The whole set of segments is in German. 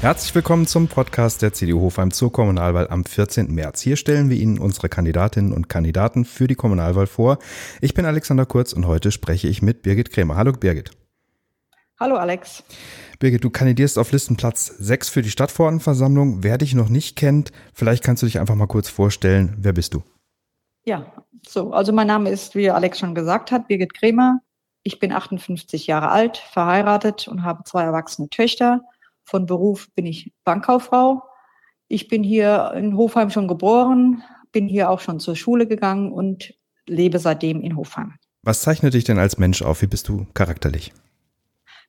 Herzlich willkommen zum Podcast der CDU Hofheim zur Kommunalwahl am 14. März. Hier stellen wir Ihnen unsere Kandidatinnen und Kandidaten für die Kommunalwahl vor. Ich bin Alexander Kurz und heute spreche ich mit Birgit Krämer. Hallo Birgit. Hallo Alex. Birgit, du kandidierst auf Listenplatz 6 für die Stadtverordnetenversammlung. Wer dich noch nicht kennt, vielleicht kannst du dich einfach mal kurz vorstellen. Wer bist du? Ja, so, also mein Name ist, wie Alex schon gesagt hat, Birgit Krämer. Ich bin 58 Jahre alt, verheiratet und habe zwei erwachsene Töchter. Von Beruf bin ich Bankkauffrau. Ich bin hier in Hofheim schon geboren, bin hier auch schon zur Schule gegangen und lebe seitdem in Hofheim. Was zeichnet dich denn als Mensch auf? Wie bist du charakterlich?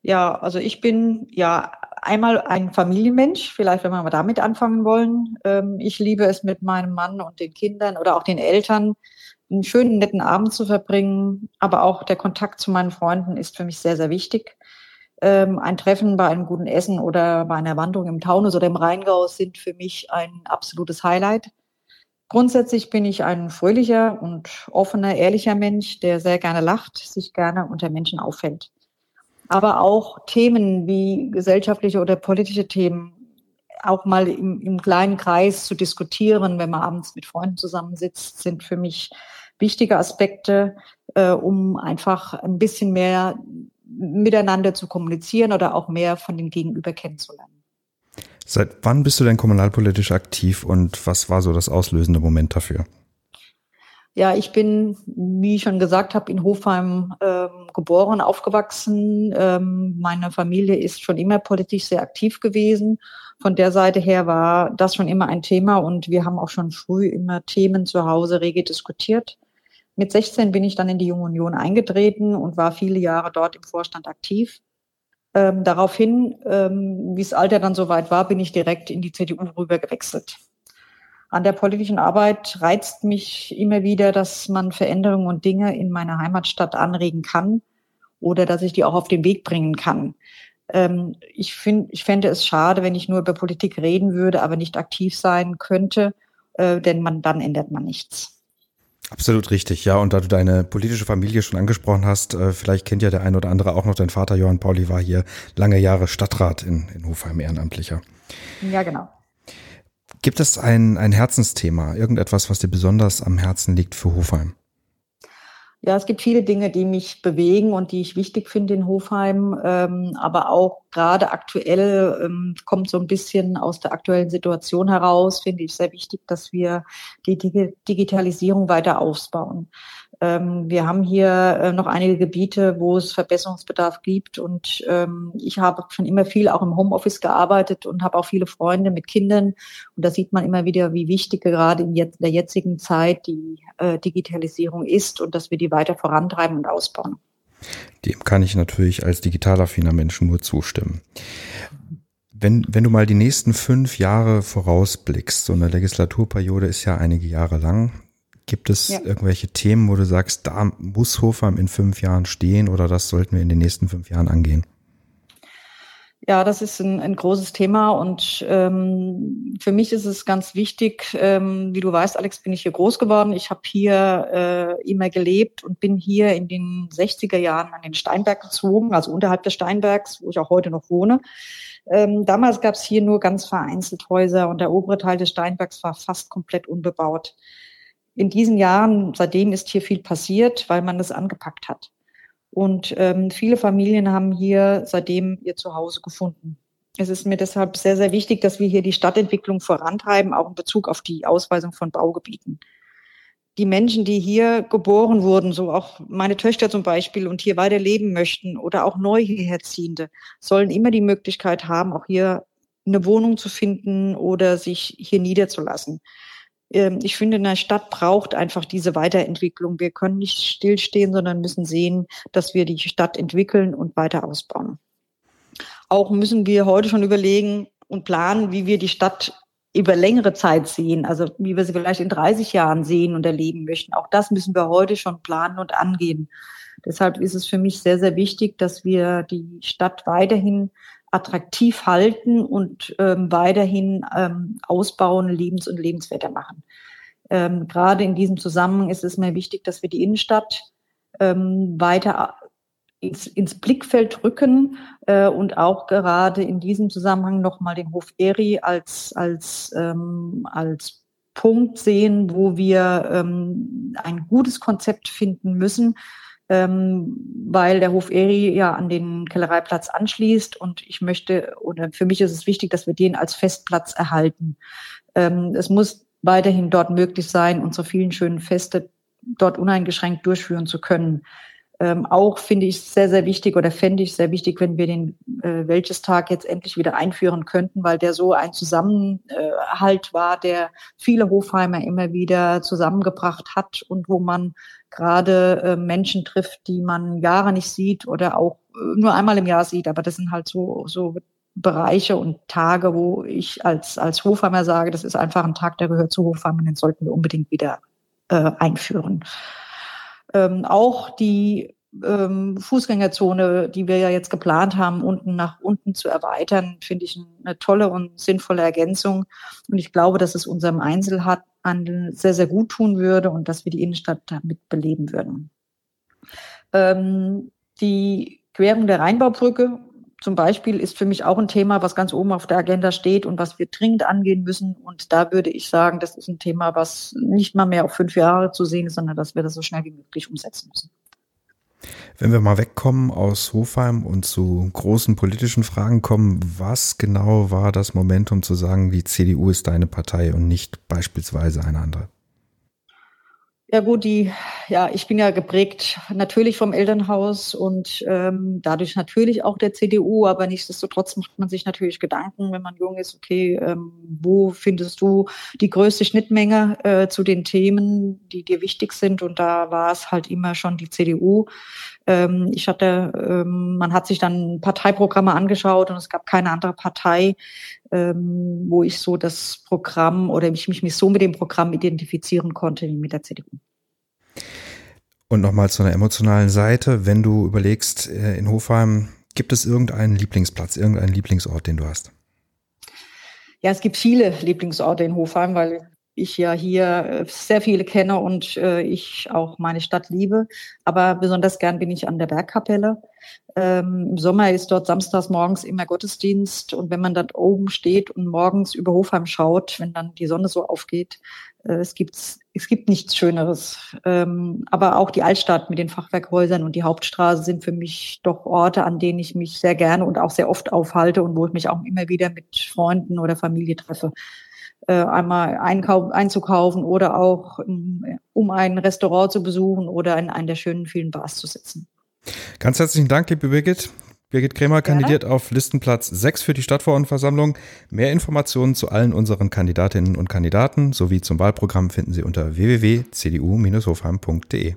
Ja, also ich bin ja einmal ein Familienmensch, vielleicht wenn wir mal damit anfangen wollen. Ähm, ich liebe es mit meinem Mann und den Kindern oder auch den Eltern, einen schönen, netten Abend zu verbringen. Aber auch der Kontakt zu meinen Freunden ist für mich sehr, sehr wichtig ähm, ein Treffen bei einem guten Essen oder bei einer Wanderung im Taunus oder im Rheingau sind für mich ein absolutes Highlight. Grundsätzlich bin ich ein fröhlicher und offener, ehrlicher Mensch, der sehr gerne lacht, sich gerne unter Menschen auffällt. Aber auch Themen wie gesellschaftliche oder politische Themen auch mal im, im kleinen Kreis zu diskutieren, wenn man abends mit Freunden zusammensitzt, sind für mich wichtige Aspekte, äh, um einfach ein bisschen mehr miteinander zu kommunizieren oder auch mehr von dem Gegenüber kennenzulernen. Seit wann bist du denn kommunalpolitisch aktiv und was war so das auslösende Moment dafür? Ja, ich bin, wie ich schon gesagt habe, in Hofheim ähm, geboren, aufgewachsen. Ähm, meine Familie ist schon immer politisch sehr aktiv gewesen. Von der Seite her war das schon immer ein Thema und wir haben auch schon früh immer Themen zu Hause rege diskutiert. Mit 16 bin ich dann in die Junge Union eingetreten und war viele Jahre dort im Vorstand aktiv. Ähm, daraufhin, ähm, wie es Alter dann soweit war, bin ich direkt in die CDU rüber gewechselt. An der politischen Arbeit reizt mich immer wieder, dass man Veränderungen und Dinge in meiner Heimatstadt anregen kann oder dass ich die auch auf den Weg bringen kann. Ähm, ich, find, ich fände es schade, wenn ich nur über Politik reden würde, aber nicht aktiv sein könnte, äh, denn man, dann ändert man nichts. Absolut richtig, ja. Und da du deine politische Familie schon angesprochen hast, äh, vielleicht kennt ja der ein oder andere auch noch dein Vater Johann Pauli war hier lange Jahre Stadtrat in, in Hofheim, Ehrenamtlicher. Ja, genau. Gibt es ein, ein Herzensthema, irgendetwas, was dir besonders am Herzen liegt für Hofheim? Ja, es gibt viele Dinge, die mich bewegen und die ich wichtig finde in Hofheim. Ähm, aber auch gerade aktuell ähm, kommt so ein bisschen aus der aktuellen Situation heraus, finde ich sehr wichtig, dass wir die Digitalisierung weiter ausbauen. Ähm, wir haben hier äh, noch einige Gebiete, wo es Verbesserungsbedarf gibt. Und ähm, ich habe schon immer viel auch im Homeoffice gearbeitet und habe auch viele Freunde mit Kindern. Und da sieht man immer wieder, wie wichtig gerade in der jetzigen Zeit die äh, Digitalisierung ist und dass wir die weiter vorantreiben und ausbauen. Dem kann ich natürlich als digital affiner Mensch nur zustimmen. Wenn, wenn du mal die nächsten fünf Jahre vorausblickst, so eine Legislaturperiode ist ja einige Jahre lang, Gibt es ja. irgendwelche Themen, wo du sagst, da muss Hofheim in fünf Jahren stehen oder das sollten wir in den nächsten fünf Jahren angehen? Ja, das ist ein, ein großes Thema und ähm, für mich ist es ganz wichtig, ähm, wie du weißt, Alex, bin ich hier groß geworden. Ich habe hier äh, immer gelebt und bin hier in den 60er Jahren an den Steinberg gezogen, also unterhalb des Steinbergs, wo ich auch heute noch wohne. Ähm, damals gab es hier nur ganz vereinzelt Häuser und der obere Teil des Steinbergs war fast komplett unbebaut in diesen Jahren, seitdem ist hier viel passiert, weil man das angepackt hat. Und ähm, viele Familien haben hier seitdem ihr Zuhause gefunden. Es ist mir deshalb sehr, sehr wichtig, dass wir hier die Stadtentwicklung vorantreiben, auch in Bezug auf die Ausweisung von Baugebieten. Die Menschen, die hier geboren wurden, so auch meine Töchter zum Beispiel, und hier weiter leben möchten oder auch neu hierher ziehende, sollen immer die Möglichkeit haben, auch hier eine Wohnung zu finden oder sich hier niederzulassen. Ähm, ich finde, eine Stadt braucht einfach diese Weiterentwicklung. Wir können nicht stillstehen, sondern müssen sehen, dass wir die Stadt entwickeln und weiter ausbauen. Auch müssen wir heute schon überlegen und planen, wie wir die Stadt über längere Zeit sehen, also wie wir sie vielleicht in 30 Jahren sehen und erleben möchten. Auch das müssen wir heute schon planen und angehen. Deshalb ist es für mich sehr, sehr wichtig, dass wir die Stadt weiterhin attraktiv halten und ähm, weiterhin ähm, ausbauen, lebens- und lebenswerter machen. Ähm, gerade in diesem Zusammenhang ist es mir wichtig, dass wir die Innenstadt ähm, weiter ins, ins Blickfeld rücken äh, und auch gerade in diesem Zusammenhang nochmal den Hof Eri als, als, ähm, als Punkt sehen, wo wir ähm, ein gutes Konzept finden müssen, ähm, weil der Hof Eri ja an den Kellereiplatz anschließt und ich möchte, oder für mich ist es wichtig, dass wir den als Festplatz erhalten. Ähm, es muss weiterhin dort möglich sein, unsere vielen schönen Feste dort uneingeschränkt durchführen zu können. Ähm, auch finde ich sehr, sehr wichtig oder fände ich sehr wichtig, wenn wir den äh, Wäldchestag jetzt endlich wieder einführen könnten, weil der so ein Zusammenhalt war, der viele Hofheimer immer wieder zusammengebracht hat und wo man gerade äh, Menschen trifft, die man Jahre nicht sieht oder auch äh, nur einmal im Jahr sieht. Aber das sind halt so, so Bereiche und Tage, wo ich als, als Hofheimer sage, das ist einfach ein Tag, der gehört zu Hofheimern, den sollten wir unbedingt wieder äh, einführen. Ähm, auch die ähm, Fußgängerzone, die wir ja jetzt geplant haben, unten nach unten zu erweitern, finde ich eine tolle und sinnvolle Ergänzung. Und ich glaube, dass es unserem Einzelhandel sehr, sehr gut tun würde und dass wir die Innenstadt damit beleben würden. Ähm, die Querung der Rheinbaubrücke zum Beispiel ist für mich auch ein Thema, was ganz oben auf der Agenda steht und was wir dringend angehen müssen. Und da würde ich sagen, das ist ein Thema, was nicht mal mehr auf fünf Jahre zu sehen ist, sondern dass wir das so schnell wie möglich umsetzen müssen. Wenn wir mal wegkommen aus Hofheim und zu großen politischen Fragen kommen, was genau war das Momentum zu sagen, die CDU ist deine Partei und nicht beispielsweise eine andere? Ja gut, die, ja, ich bin ja geprägt natürlich vom Elternhaus und ähm, dadurch natürlich auch der CDU, aber nichtsdestotrotz macht man sich natürlich Gedanken, wenn man jung ist, okay, ähm, wo findest du die größte Schnittmenge äh, zu den Themen, die dir wichtig sind? Und da war es halt immer schon die CDU. Ähm, ich hatte, ähm, man hat sich dann Parteiprogramme angeschaut und es gab keine andere Partei, ähm, wo ich so das Programm oder ich mich, mich so mit dem Programm identifizieren konnte wie mit der CDU. Und nochmal zu einer emotionalen Seite, wenn du überlegst, äh, in Hofheim, gibt es irgendeinen Lieblingsplatz, irgendeinen Lieblingsort, den du hast? Ja, es gibt viele Lieblingsorte in Hofheim, weil ich ja hier äh, sehr viele kenne und äh, ich auch meine Stadt liebe. Aber besonders gern bin ich an der Bergkapelle. Ähm, Im Sommer ist dort samstags morgens immer Gottesdienst und wenn man dort oben steht und morgens über Hofheim schaut, wenn dann die Sonne so aufgeht, äh, es gibt es gibt nichts Schöneres. Ähm, aber auch die Altstadt mit den Fachwerkhäusern und die Hauptstraße sind für mich doch Orte, an denen ich mich sehr gerne und auch sehr oft aufhalte und wo ich mich auch immer wieder mit Freunden oder Familie treffe einmal einkaufen, einzukaufen oder auch um, um ein Restaurant zu besuchen oder in einen der schönen vielen Bars zu sitzen. Ganz herzlichen Dank, liebe Birgit. Birgit Krämer kandidiert ja. auf Listenplatz 6 für die Stadtverordnetenversammlung. Mehr Informationen zu allen unseren Kandidatinnen und Kandidaten sowie zum Wahlprogramm finden Sie unter www.cdu-hofheim.de.